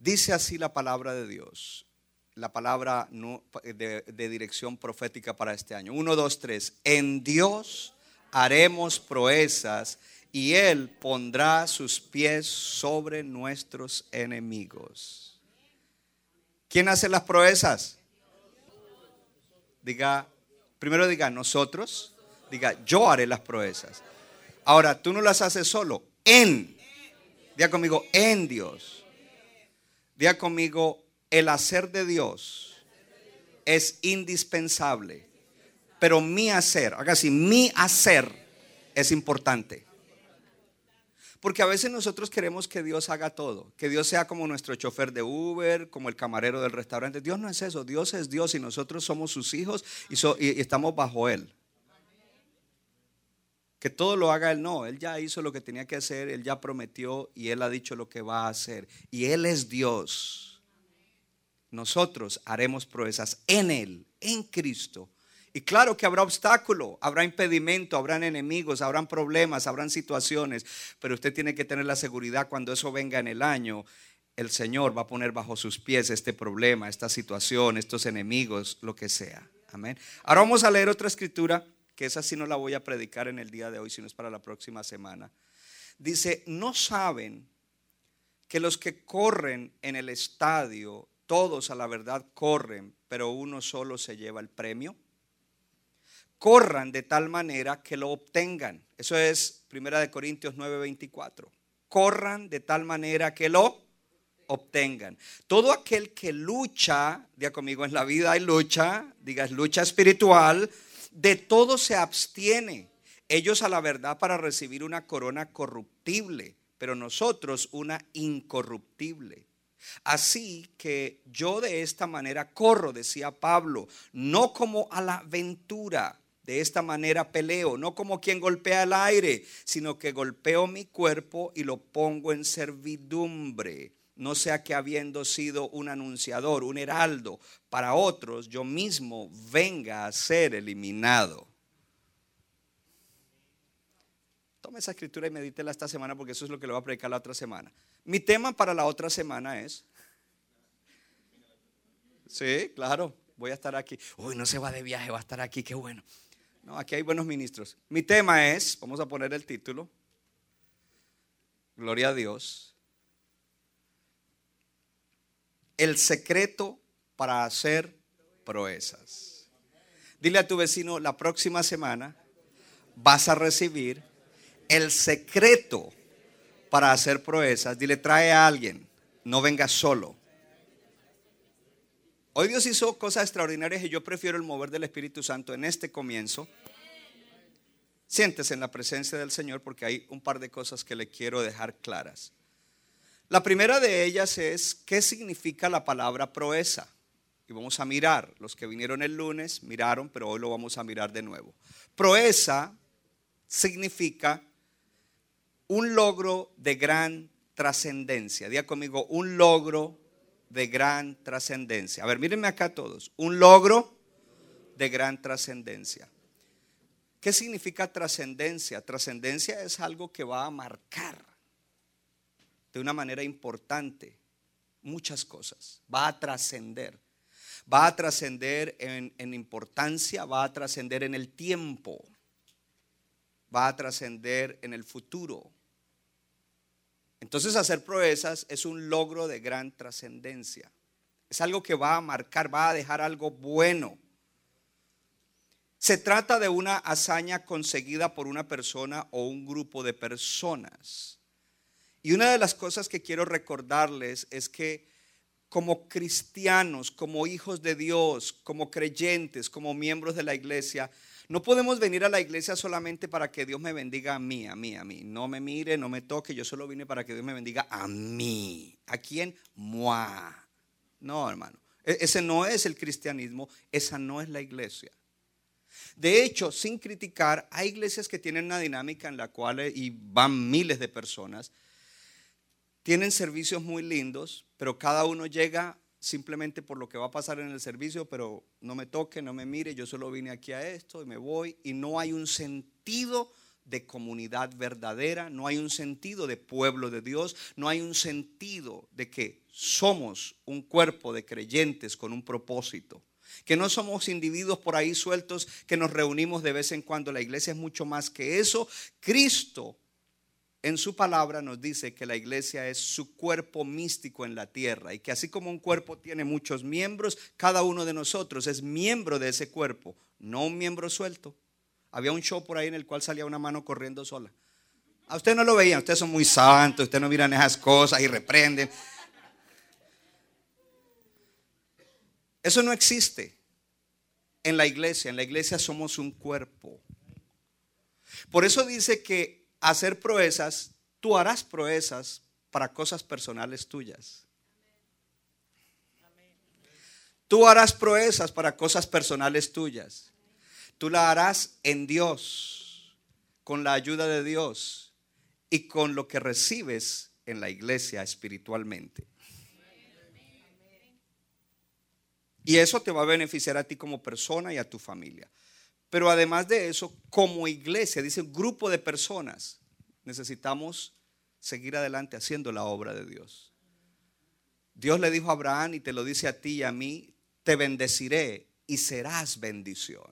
Dice así la palabra de Dios, la palabra de, dirección profética para este año. Uno, dos, tres. En Dios haremos proezas y Él pondrá sus pies sobre nuestros enemigos. ¿Quién hace las proezas? Diga, primero diga nosotros, diga yo haré las proezas. Ahora, tú no las haces solo, en. Diga conmigo, en Dios. Diga conmigo, el hacer de Dios es indispensable. Pero mi hacer, haga así, mi hacer es importante. Porque a veces nosotros queremos que Dios haga todo, que Dios sea como nuestro chofer de Uber, como el camarero del restaurante. Dios no es eso, Dios es Dios y nosotros somos sus hijos y, estamos bajo Él. Que todo lo haga Él, no, Él ya hizo lo que tenía que hacer, Él ya prometió y Él ha dicho lo que va a hacer. Y Él es Dios. Nosotros haremos proezas en Él, en Cristo y claro que habrá obstáculo, habrá impedimento, habrán enemigos, habrán problemas, habrán situaciones, pero usted tiene que tener la seguridad cuando eso venga en el año, el Señor va a poner bajo sus pies este problema, esta situación, estos enemigos, lo que sea. Amén. Ahora vamos a leer otra escritura, que esa sí no la voy a predicar en el día de hoy, sino es para la próxima semana. Dice, no saben que los que corren en el estadio, todos a la verdad corren, pero uno solo se lleva el premio corran de tal manera que lo obtengan. Eso es Primera de Corintios 9:24. Corran de tal manera que lo obtengan. Todo aquel que lucha, diga conmigo, en la vida hay lucha, digas lucha espiritual, de todo se abstiene. Ellos a la verdad para recibir una corona corruptible, pero nosotros una incorruptible. Así que yo de esta manera corro, decía Pablo, no como a la aventura de esta manera peleo, no como quien golpea el aire, sino que golpeo mi cuerpo y lo pongo en servidumbre. No sea que habiendo sido un anunciador, un heraldo para otros, yo mismo venga a ser eliminado. Tome esa escritura y medítela esta semana porque eso es lo que le voy a predicar la otra semana. Mi tema para la otra semana es... Sí, claro, voy a estar aquí. Uy, no se va de viaje, va a estar aquí, qué bueno. No, aquí hay buenos ministros. Mi tema es, vamos a poner el título, Gloria a Dios, el secreto para hacer proezas. Dile a tu vecino, la próxima semana vas a recibir el secreto para hacer proezas. Dile, trae a alguien, no vengas solo. Hoy Dios hizo cosas extraordinarias y yo prefiero el mover del Espíritu Santo en este comienzo. Siéntese en la presencia del Señor porque hay un par de cosas que le quiero dejar claras. La primera de ellas es qué significa la palabra proeza. Y vamos a mirar, los que vinieron el lunes miraron, pero hoy lo vamos a mirar de nuevo. Proeza significa un logro de gran trascendencia. Diga conmigo, un logro de gran trascendencia. A ver, mírenme acá todos. Un logro de gran trascendencia. ¿Qué significa trascendencia? Trascendencia es algo que va a marcar de una manera importante muchas cosas. Va a trascender. Va a trascender en, importancia, va a trascender en el tiempo, va a trascender en el futuro. Entonces hacer proezas es un logro de gran trascendencia. Es algo que va a marcar, va a dejar algo bueno. Se trata de una hazaña conseguida por una persona o un grupo de personas. Y una de las cosas que quiero recordarles es que como cristianos, como hijos de Dios, como creyentes, como miembros de la iglesia, no podemos venir a la iglesia solamente para que Dios me bendiga a mí, a mí, a mí. No me mire, no me toque, yo solo vine para que Dios me bendiga a mí. ¿A quién? Moi. No, hermano. E-, ese no es el cristianismo, esa no es la iglesia. De hecho, sin criticar, hay iglesias que tienen una dinámica en la cual, y van miles de personas, tienen servicios muy lindos, pero cada uno llega simplemente por lo que va a pasar en el servicio, pero no me toque, no me mire, yo solo vine aquí a esto y me voy y no hay un sentido de comunidad verdadera, no hay un sentido de pueblo de Dios, no hay un sentido de que somos un cuerpo de creyentes con un propósito. Que no somos individuos por ahí sueltos que nos reunimos de vez en cuando. La iglesia es mucho más que eso. Cristo en su palabra nos dice que la iglesia es su cuerpo místico en la tierra y que así como un cuerpo tiene muchos miembros, cada uno de nosotros es miembro de ese cuerpo, no un miembro suelto. Había un show por ahí en el cual salía una mano corriendo sola. A usted no lo veían, ustedes son muy santos, ustedes no miran esas cosas y reprenden. Eso no existe en la iglesia. En la iglesia somos un cuerpo. Por eso dice que hacer proezas, tú harás proezas para cosas personales tuyas. Tú harás proezas para cosas personales tuyas. Tú la harás en Dios, con la ayuda de Dios y con lo que recibes en la iglesia espiritualmente. Y eso te va a beneficiar a ti como persona y a tu familia. Pero además de eso, como iglesia, dice un grupo de personas, necesitamos seguir adelante haciendo la obra de Dios. Dios le dijo a Abraham y te lo dice a ti y a mí, te bendeciré y serás bendición.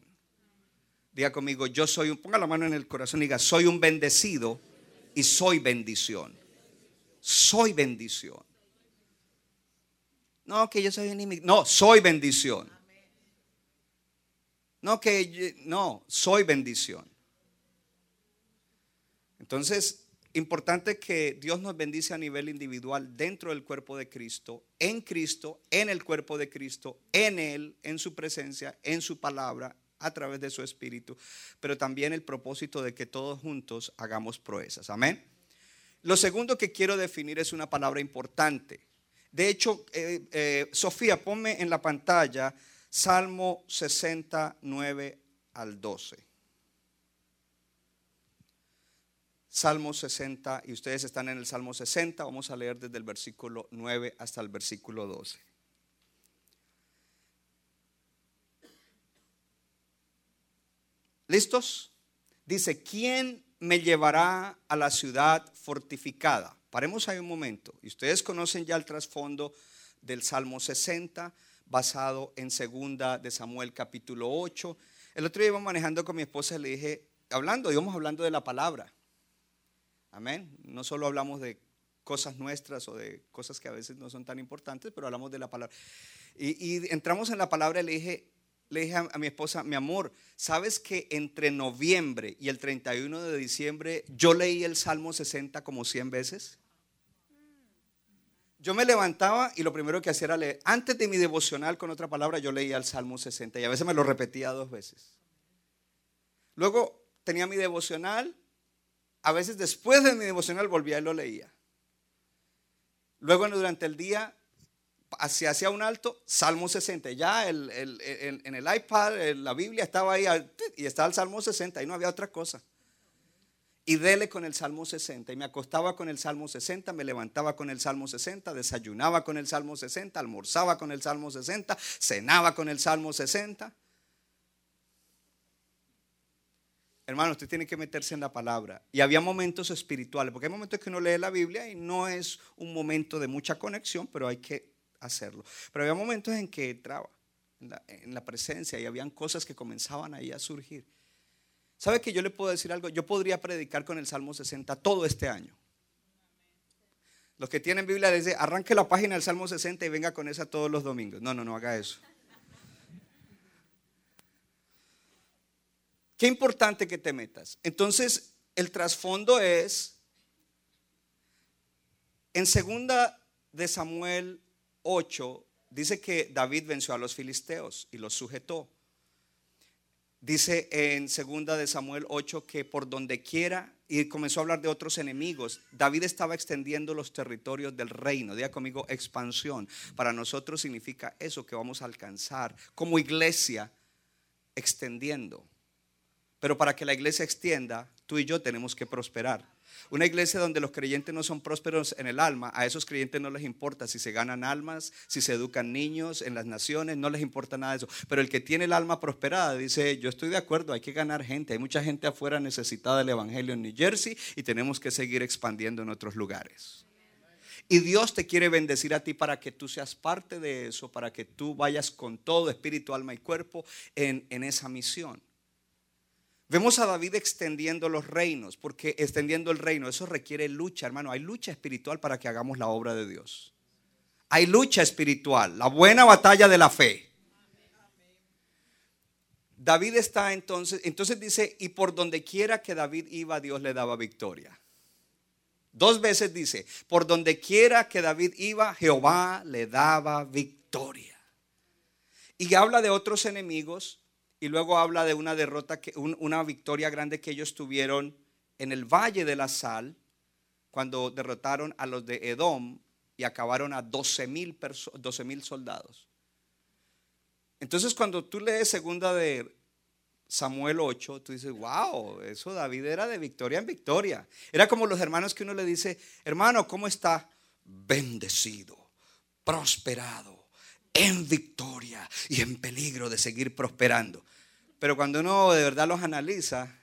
Diga conmigo, yo soy un, ponga la mano en el corazón y diga, soy un bendecido y soy bendición. Soy bendición. No, que yo soy enemigo. No, soy bendición. No, que no, soy bendición. Entonces, importante que Dios nos bendice a nivel individual dentro del cuerpo de Cristo, en Cristo, en el cuerpo de Cristo, en Él, en su presencia, en su palabra, a través de su espíritu, pero también el propósito de que todos juntos hagamos proezas. Amén. Lo segundo que quiero definir es una palabra importante. De hecho, eh, eh, Sofía, ponme en la pantalla Salmo 69 al 12. Salmo 60, y ustedes están en el Salmo 60, vamos a leer desde el versículo 9 hasta el versículo 12. ¿Listos? Dice, ¿quién me llevará a la ciudad fortificada? Paremos ahí un momento. Y ustedes conocen ya el trasfondo del Salmo 60, basado en segunda de Samuel capítulo 8. El otro día iba manejando con mi esposa y le dije, hablando, íbamos hablando de la palabra. Amén. No solo hablamos de cosas nuestras o de cosas que a veces no son tan importantes, pero hablamos de la palabra. Y, y entramos en la palabra y le dije, le dije a, mi esposa, mi amor, ¿sabes que entre noviembre y el 31 de diciembre yo leí el Salmo 60 como 100 veces? Yo me levantaba y lo primero que hacía era leer. Antes de mi devocional, con otra palabra, yo leía el Salmo 60 y a veces me lo repetía dos veces. Luego tenía mi devocional, a veces después de mi devocional volvía y lo leía. Luego durante el día hacia, un alto, Salmo 60. Ya en el iPad, la Biblia estaba ahí y estaba el Salmo 60 y no había otra cosa. Y dele con el Salmo 60. Y me acostaba con el Salmo 60, me levantaba con el Salmo 60, desayunaba con el Salmo 60, almorzaba con el Salmo 60, cenaba con el Salmo 60. Hermano, usted tiene que meterse en la palabra. Y había momentos espirituales, porque hay momentos que uno lee la Biblia y no es un momento de mucha conexión, pero hay que hacerlo. Pero había momentos en que entraba en la, presencia y habían cosas que comenzaban ahí a surgir. ¿Sabe que yo le puedo decir algo? Yo podría predicar con el Salmo 60 todo este año. Los que tienen Biblia dice, arranque la página del Salmo 60 y venga con esa todos los domingos. No, no, no haga eso. Qué importante que te metas. Entonces, el trasfondo es, en segunda de Samuel 8 dice que David venció a los filisteos y los sujetó. Dice en segunda de Samuel 8 que por donde quiera y comenzó a hablar de otros enemigos. David estaba extendiendo los territorios del reino. Diga conmigo expansión. Para nosotros significa eso que vamos a alcanzar como iglesia extendiendo. Pero para que la iglesia extienda, tú y yo tenemos que prosperar. Una iglesia donde los creyentes no son prósperos en el alma, a esos creyentes no les importa si se ganan almas, si se educan niños en las naciones, no les importa nada de eso. Pero el que tiene el alma prosperada dice, yo estoy de acuerdo, hay que ganar gente. Hay mucha gente afuera necesitada del Evangelio en New Jersey y tenemos que seguir expandiendo en otros lugares. Y Dios te quiere bendecir a ti para que tú seas parte de eso, para que tú vayas con todo, espíritu, alma y cuerpo, en, en esa misión. Vemos a David extendiendo los reinos, porque extendiendo el reino, eso requiere lucha, hermano. Hay lucha espiritual para que hagamos la obra de Dios. Hay lucha espiritual, la buena batalla de la fe. David está entonces, entonces dice, y por donde quiera que David iba, Dios le daba victoria. Dos veces dice, por donde quiera que David iba, Jehová le daba victoria. Y habla de otros enemigos y luego habla de una derrota, una victoria grande que ellos tuvieron en el Valle de la Sal, cuando derrotaron a los de Edom y acabaron a 12 mil soldados. Entonces cuando tú lees segunda de Samuel 8, tú dices, wow, eso David era de victoria en victoria. Era como los hermanos que uno le dice, hermano, ¿cómo está? Bendecido, prosperado, en victoria y en peligro de seguir prosperando. Pero cuando uno de verdad los analiza,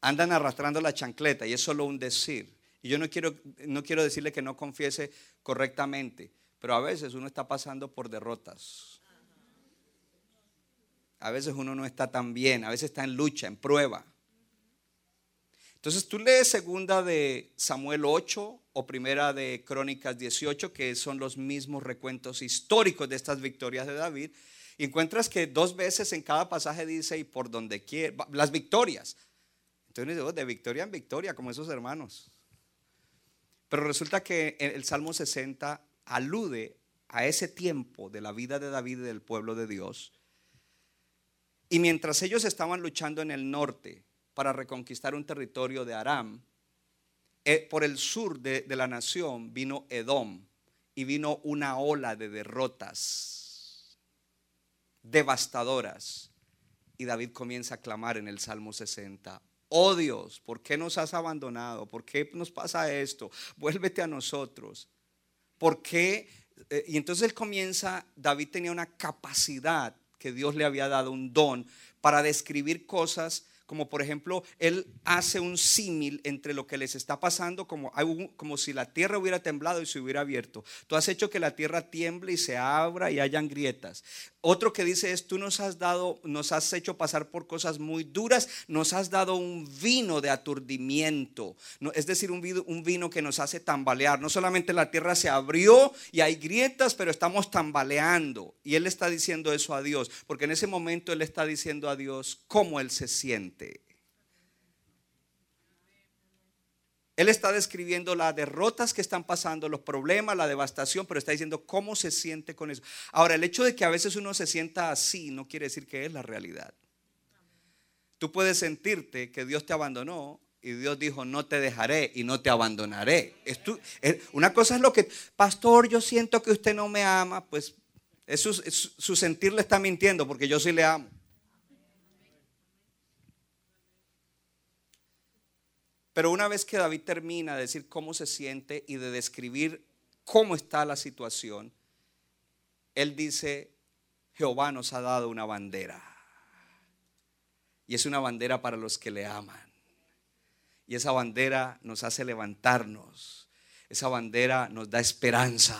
andan arrastrando la chancleta y es solo un decir. Y yo no quiero, no quiero decirle que no confiese correctamente, pero a veces uno está pasando por derrotas a veces uno no está tan bien, a veces está en lucha, en prueba. Entonces tú lees segunda de Samuel 8 o primera de Crónicas 18, que son los mismos recuentos históricos de estas victorias de David, y encuentras que dos veces en cada pasaje dice, y por donde quiera, las victorias. Entonces, oh, de victoria en victoria, como esos hermanos. Pero resulta que el Salmo 60 alude a ese tiempo de la vida de David y del pueblo de Dios, y mientras ellos estaban luchando en el norte para reconquistar un territorio de Aram, por el sur de, de la nación vino Edom y vino una ola de derrotas devastadoras. Y David comienza a clamar en el Salmo 60, oh Dios, ¿por qué nos has abandonado? ¿Por qué nos pasa esto? Vuélvete a nosotros. ¿Por qué? Eh, y entonces él comienza, David tenía una capacidad que Dios le había dado un don para describir cosas como por ejemplo, él hace un símil entre lo que les está pasando, como, como si la tierra hubiera temblado y se hubiera abierto. Tú has hecho que la tierra tiemble y se abra y hayan grietas. Otro que dice es, tú nos has dado, nos has hecho pasar por cosas muy duras, nos has dado un vino de aturdimiento, es decir, un vino, un vino que nos hace tambalear. No solamente la tierra se abrió y hay grietas, pero estamos tambaleando. Y él está diciendo eso a Dios, porque en ese momento él está diciendo a Dios cómo él se siente. Él está describiendo las derrotas que están pasando, los problemas, la devastación, pero está diciendo cómo se siente con eso. Ahora, el hecho de que a veces uno se sienta así no quiere decir que es la realidad. Tú puedes sentirte que Dios te abandonó y Dios dijo, no te dejaré y no te abandonaré. una cosa es lo que, pastor, yo siento que usted no me ama, pues su sentir le está mintiendo porque yo sí le amo. Pero una vez que David termina de decir cómo se siente y de describir cómo está la situación, él dice, Jehová nos ha dado una bandera. Y es una bandera para los que le aman. Y esa bandera nos hace levantarnos. Esa bandera nos da esperanza.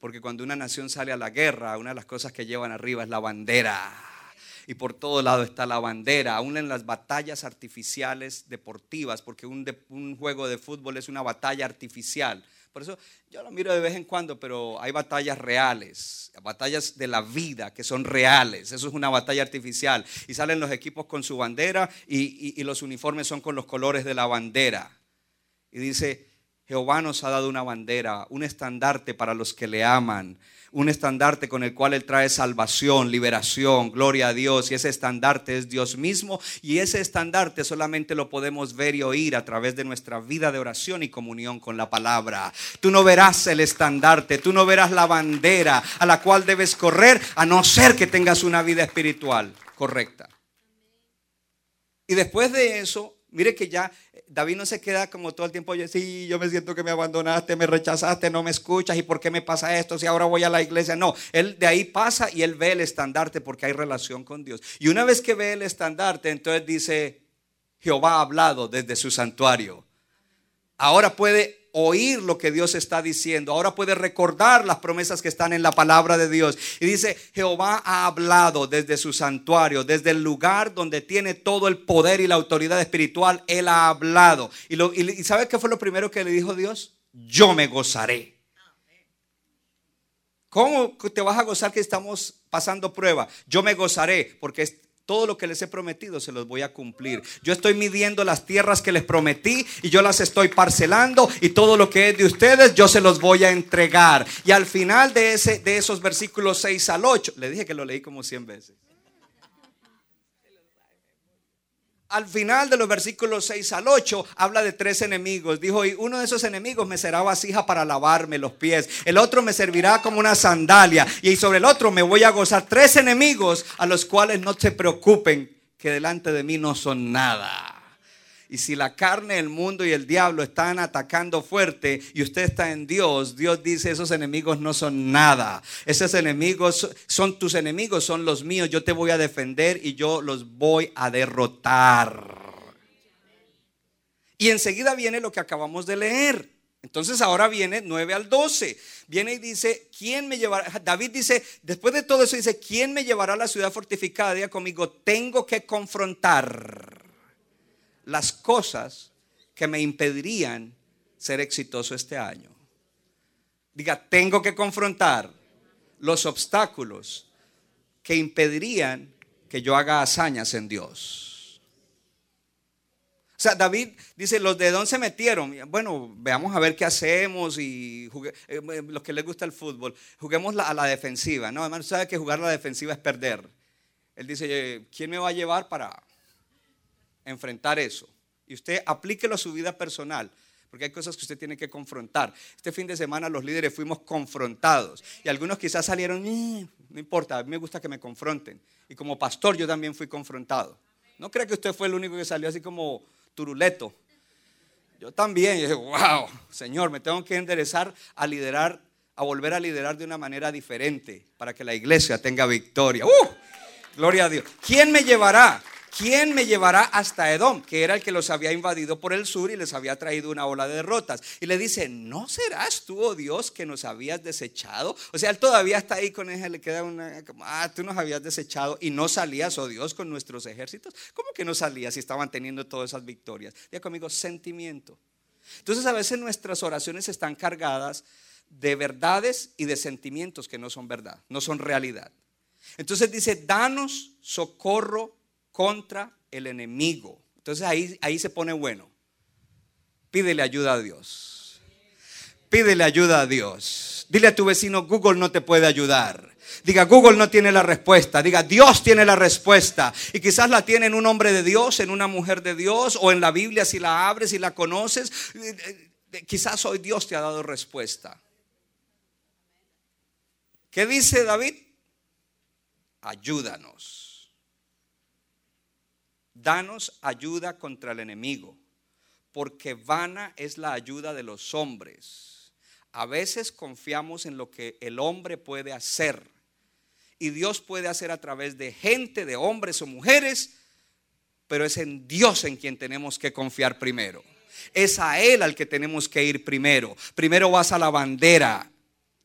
Porque cuando una nación sale a la guerra, una de las cosas que llevan arriba es la bandera y por todo lado está la bandera, aún en las batallas artificiales deportivas, porque un, juego de fútbol es una batalla artificial. Por eso yo lo miro de vez en cuando, pero hay batallas reales, batallas de la vida que son reales. Eso es una batalla artificial. Y salen los equipos con su bandera y, y los uniformes son con los colores de la bandera. Y dice, Jehová nos ha dado una bandera, un estandarte para los que le aman un estandarte con el cual Él trae salvación, liberación, gloria a Dios. Y ese estandarte es Dios mismo. Y ese estandarte solamente lo podemos ver y oír a través de nuestra vida de oración y comunión con la palabra. Tú no verás el estandarte, tú no verás la bandera a la cual debes correr a no ser que tengas una vida espiritual correcta. Y después de eso, mire que ya David no se queda como todo el tiempo, sí, yo me siento que me abandonaste, me rechazaste, no me escuchas, ¿y por qué me pasa esto? Si ahora voy a la iglesia. No, él de ahí pasa y él ve el estandarte porque hay relación con Dios. Y una vez que ve el estandarte, entonces dice, Jehová ha hablado desde su santuario. Ahora puede oír lo que Dios está diciendo. Ahora puede recordar las promesas que están en la palabra de Dios. Y dice, Jehová ha hablado desde su santuario, desde el lugar donde tiene todo el poder y la autoridad espiritual. Él ha hablado. Y, lo, y ¿sabe qué fue lo primero que le dijo Dios? Yo me gozaré. ¿Cómo te vas a gozar que estamos pasando prueba? Yo me gozaré porque todo lo que les he prometido se los voy a cumplir. Yo estoy midiendo las tierras que les prometí y yo las estoy parcelando y todo lo que es de ustedes yo se los voy a entregar. Y al final de, ese, de esos versículos 6 al 8, le dije que lo leí como 100 veces. Al final de los versículos 6 al 8 habla de tres enemigos. Dijo, y uno de esos enemigos me será vasija para lavarme los pies. El otro me servirá como una sandalia. Y sobre el otro me voy a gozar. Tres enemigos a los cuales no se preocupen, que delante de mí no son nada. Y si la carne, el mundo y el diablo están atacando fuerte y usted está en Dios, Dios dice, esos enemigos no son nada. Esos enemigos son tus enemigos, son los míos. Yo te voy a defender y yo los voy a derrotar. Y enseguida viene lo que acabamos de leer. Entonces ahora viene 9 al 12. Viene y dice, ¿quién me llevará? David dice, después de todo eso dice, ¿quién me llevará a la ciudad fortificada? Diga conmigo, tengo que confrontar las cosas que me impedirían ser exitoso este año. Diga, tengo que confrontar los obstáculos que impedirían que yo haga hazañas en Dios. O sea, David dice, los de dónde se metieron. Bueno, veamos a ver qué hacemos y eh, los que les gusta el fútbol, juguemos a la defensiva. No, hermano, sabe que jugar a la defensiva es perder. Él dice, ¿quién me va a llevar para enfrentar eso. Y usted aplíquelo a su vida personal. Porque hay cosas que usted tiene que confrontar. Este fin de semana los líderes fuimos confrontados. Y algunos quizás salieron, mm, no importa, a mí me gusta que me confronten. Y como pastor yo también fui confrontado. No crea que usted fue el único que salió así como turuleto. Yo también. Dije, wow, Señor, me tengo que enderezar a liderar, a volver a liderar de una manera diferente para que la iglesia tenga victoria. ¡Uh! Gloria a Dios. ¿Quién me llevará? ¿Quién me llevará hasta Edom? Que era el que los había invadido por el sur y les había traído una ola de derrotas. Y le dice, ¿no serás tú, oh Dios, que nos habías desechado? O sea, él todavía está ahí con él, le queda una, ah, tú nos habías desechado y no salías, oh Dios, con nuestros ejércitos. ¿Cómo que no salías si estaban teniendo todas esas victorias? Diga conmigo, sentimiento. Entonces a veces nuestras oraciones están cargadas de verdades y de sentimientos que no son verdad, no son realidad. Entonces dice, danos socorro contra el enemigo. Entonces ahí, ahí se pone bueno. Pídele ayuda a Dios. Pídele ayuda a Dios. Dile a tu vecino, Google no te puede ayudar. Diga, Google no tiene la respuesta. Diga, Dios tiene la respuesta. Y quizás la tiene en un hombre de Dios, en una mujer de Dios, o en la Biblia si la abres y la conoces. Eh, eh, quizás hoy Dios te ha dado respuesta. ¿Qué dice David? Ayúdanos. Danos ayuda contra el enemigo, porque vana es la ayuda de los hombres. A veces confiamos en lo que el hombre puede hacer. Y Dios puede hacer a través de gente, de hombres o mujeres, pero es en Dios en quien tenemos que confiar primero. Es a Él al que tenemos que ir primero. Primero vas a la bandera,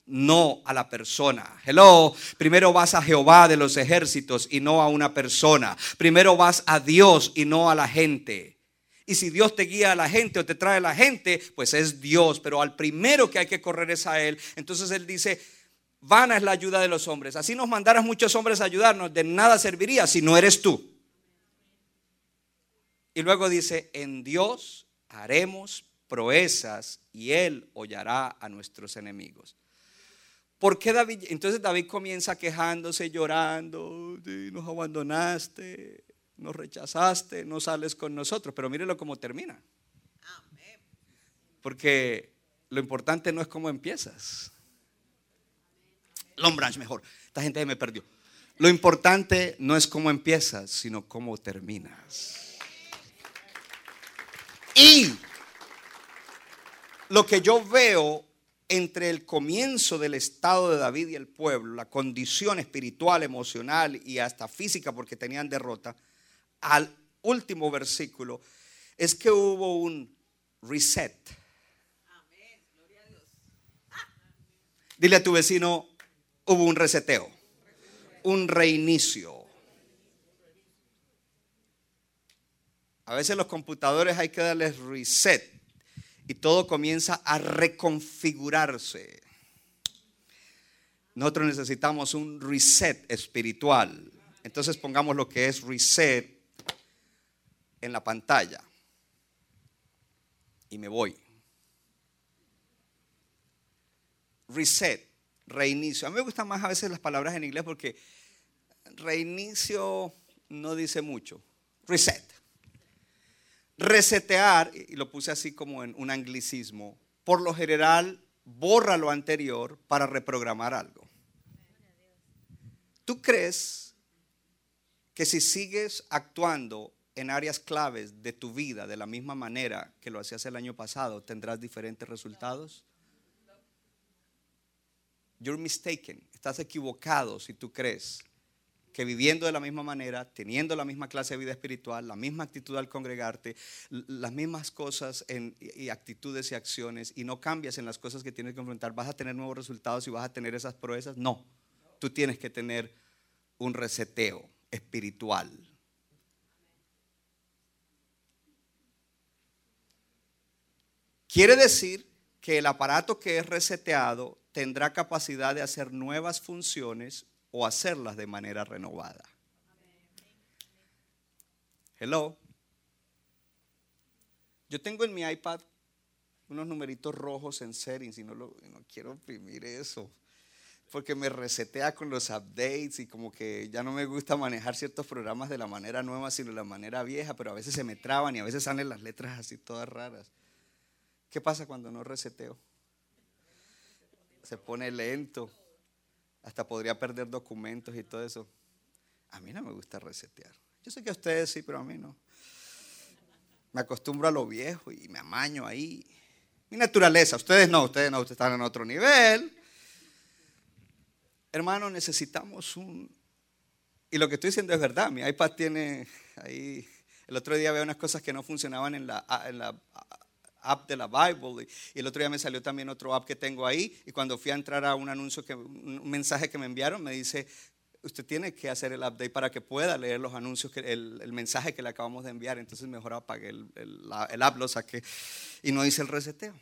no a la persona. Hello, primero vas a Jehová de los ejércitos y no a una persona. Primero vas a Dios y no a la gente. Y si Dios te guía a la gente o te trae a la gente, pues es Dios. Pero al primero que hay que correr es a Él. Entonces Él dice, vana es la ayuda de los hombres. Así nos mandaras muchos hombres a ayudarnos, de nada serviría si no eres tú. Y luego dice, en Dios haremos proezas y Él hollará a nuestros enemigos. ¿Por qué David? Entonces David comienza quejándose, llorando, nos abandonaste, nos rechazaste, no sales con nosotros. Pero mírelo cómo termina. Porque lo importante no es cómo empiezas. Lombranch mejor. Esta gente me perdió. Lo importante no es cómo empiezas, sino cómo terminas. Y lo que yo veo entre el comienzo del estado de David y el pueblo, la condición espiritual, emocional y hasta física porque tenían derrota, al último versículo, es que hubo un reset. Dile a tu vecino, hubo un reseteo, un reinicio. A veces los computadores hay que darles reset y todo comienza a reconfigurarse. Nosotros necesitamos un reset espiritual. Entonces pongamos lo que es reset en la pantalla. Y me voy. Reset, reinicio. A mí me gustan más a veces las palabras en inglés porque reinicio no dice mucho. Reset resetear, y lo puse así como en un anglicismo, por lo general borra lo anterior para reprogramar algo. ¿Tú crees que si sigues actuando en áreas claves de tu vida de la misma manera que lo hacías el año pasado, tendrás diferentes resultados? You're mistaken. Estás equivocado si tú crees que viviendo de la misma manera, teniendo la misma clase de vida espiritual, la misma actitud al congregarte, las mismas cosas y actitudes y acciones, y no cambias en las cosas que tienes que enfrentar, vas a tener nuevos resultados y vas a tener esas proezas. No, tú tienes que tener un reseteo espiritual. Quiere decir que el aparato que es reseteado tendrá capacidad de hacer nuevas funciones o hacerlas de manera renovada. Hello. Yo tengo en mi iPad unos numeritos rojos en settings y no, no quiero imprimir eso. Porque me resetea con los updates y como que ya no me gusta manejar ciertos programas de la manera nueva, sino de la manera vieja, pero a veces se me traban y a veces salen las letras así todas raras. ¿Qué pasa cuando no reseteo? Se pone lento hasta podría perder documentos y todo eso. A mí no me gusta resetear. Yo sé que a ustedes sí, pero a mí no. Me acostumbro a lo viejo y me amaño ahí. Mi naturaleza, ustedes no, ustedes no, ustedes están en otro nivel. Hermano, necesitamos un... Y lo que estoy diciendo es verdad, mi iPad tiene ahí... El otro día había unas cosas que no funcionaban en la, en la app de la Bible. Y, el otro día me salió también otro app que tengo ahí. Y cuando fui a entrar a un anuncio, que, un mensaje que me enviaron, me dice, usted tiene que hacer el update para que pueda leer los anuncios, el, mensaje que le acabamos de enviar. Entonces mejor apagué el, el, app, lo saqué y no hice el reseteo.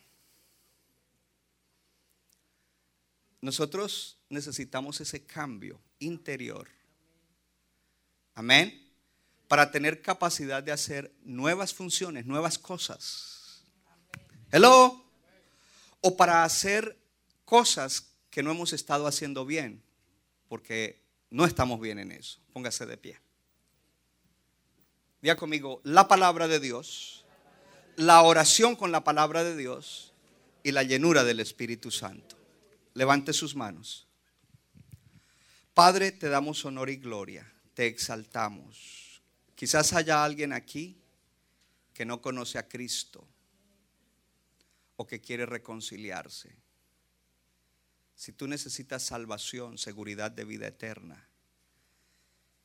Nosotros necesitamos ese cambio interior. Amén. Para tener capacidad de hacer nuevas funciones, nuevas cosas. Hello. O para hacer cosas que no hemos estado haciendo bien, porque no estamos bien en eso. Póngase de pie. Diga conmigo, la palabra de Dios, la oración con la palabra de Dios y la llenura del Espíritu Santo. Levante sus manos. Padre, te damos honor y gloria, te exaltamos. Quizás haya alguien aquí que no conoce a Cristo o que quiere reconciliarse. Si tú necesitas salvación, seguridad de vida eterna,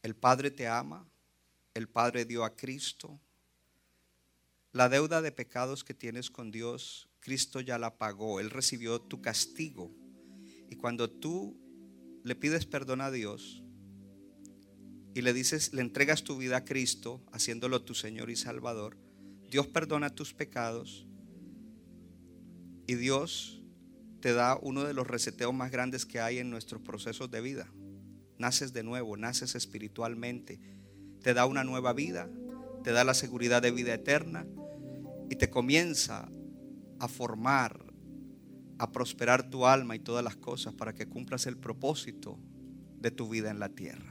el Padre te ama, el Padre dio a Cristo. La deuda de pecados que tienes con Dios, Cristo ya la pagó, Él recibió tu castigo. Y cuando tú le pides perdón a Dios y le dices, le entregas tu vida a Cristo, haciéndolo tu Señor y Salvador, Dios perdona tus pecados y Dios te da uno de los reseteos más grandes que hay en nuestros procesos de vida. Naces de nuevo, naces espiritualmente. Te da una nueva vida, te da la seguridad de vida eterna y te comienza a formar, a prosperar tu alma y todas las cosas para que cumplas el propósito de tu vida en la tierra.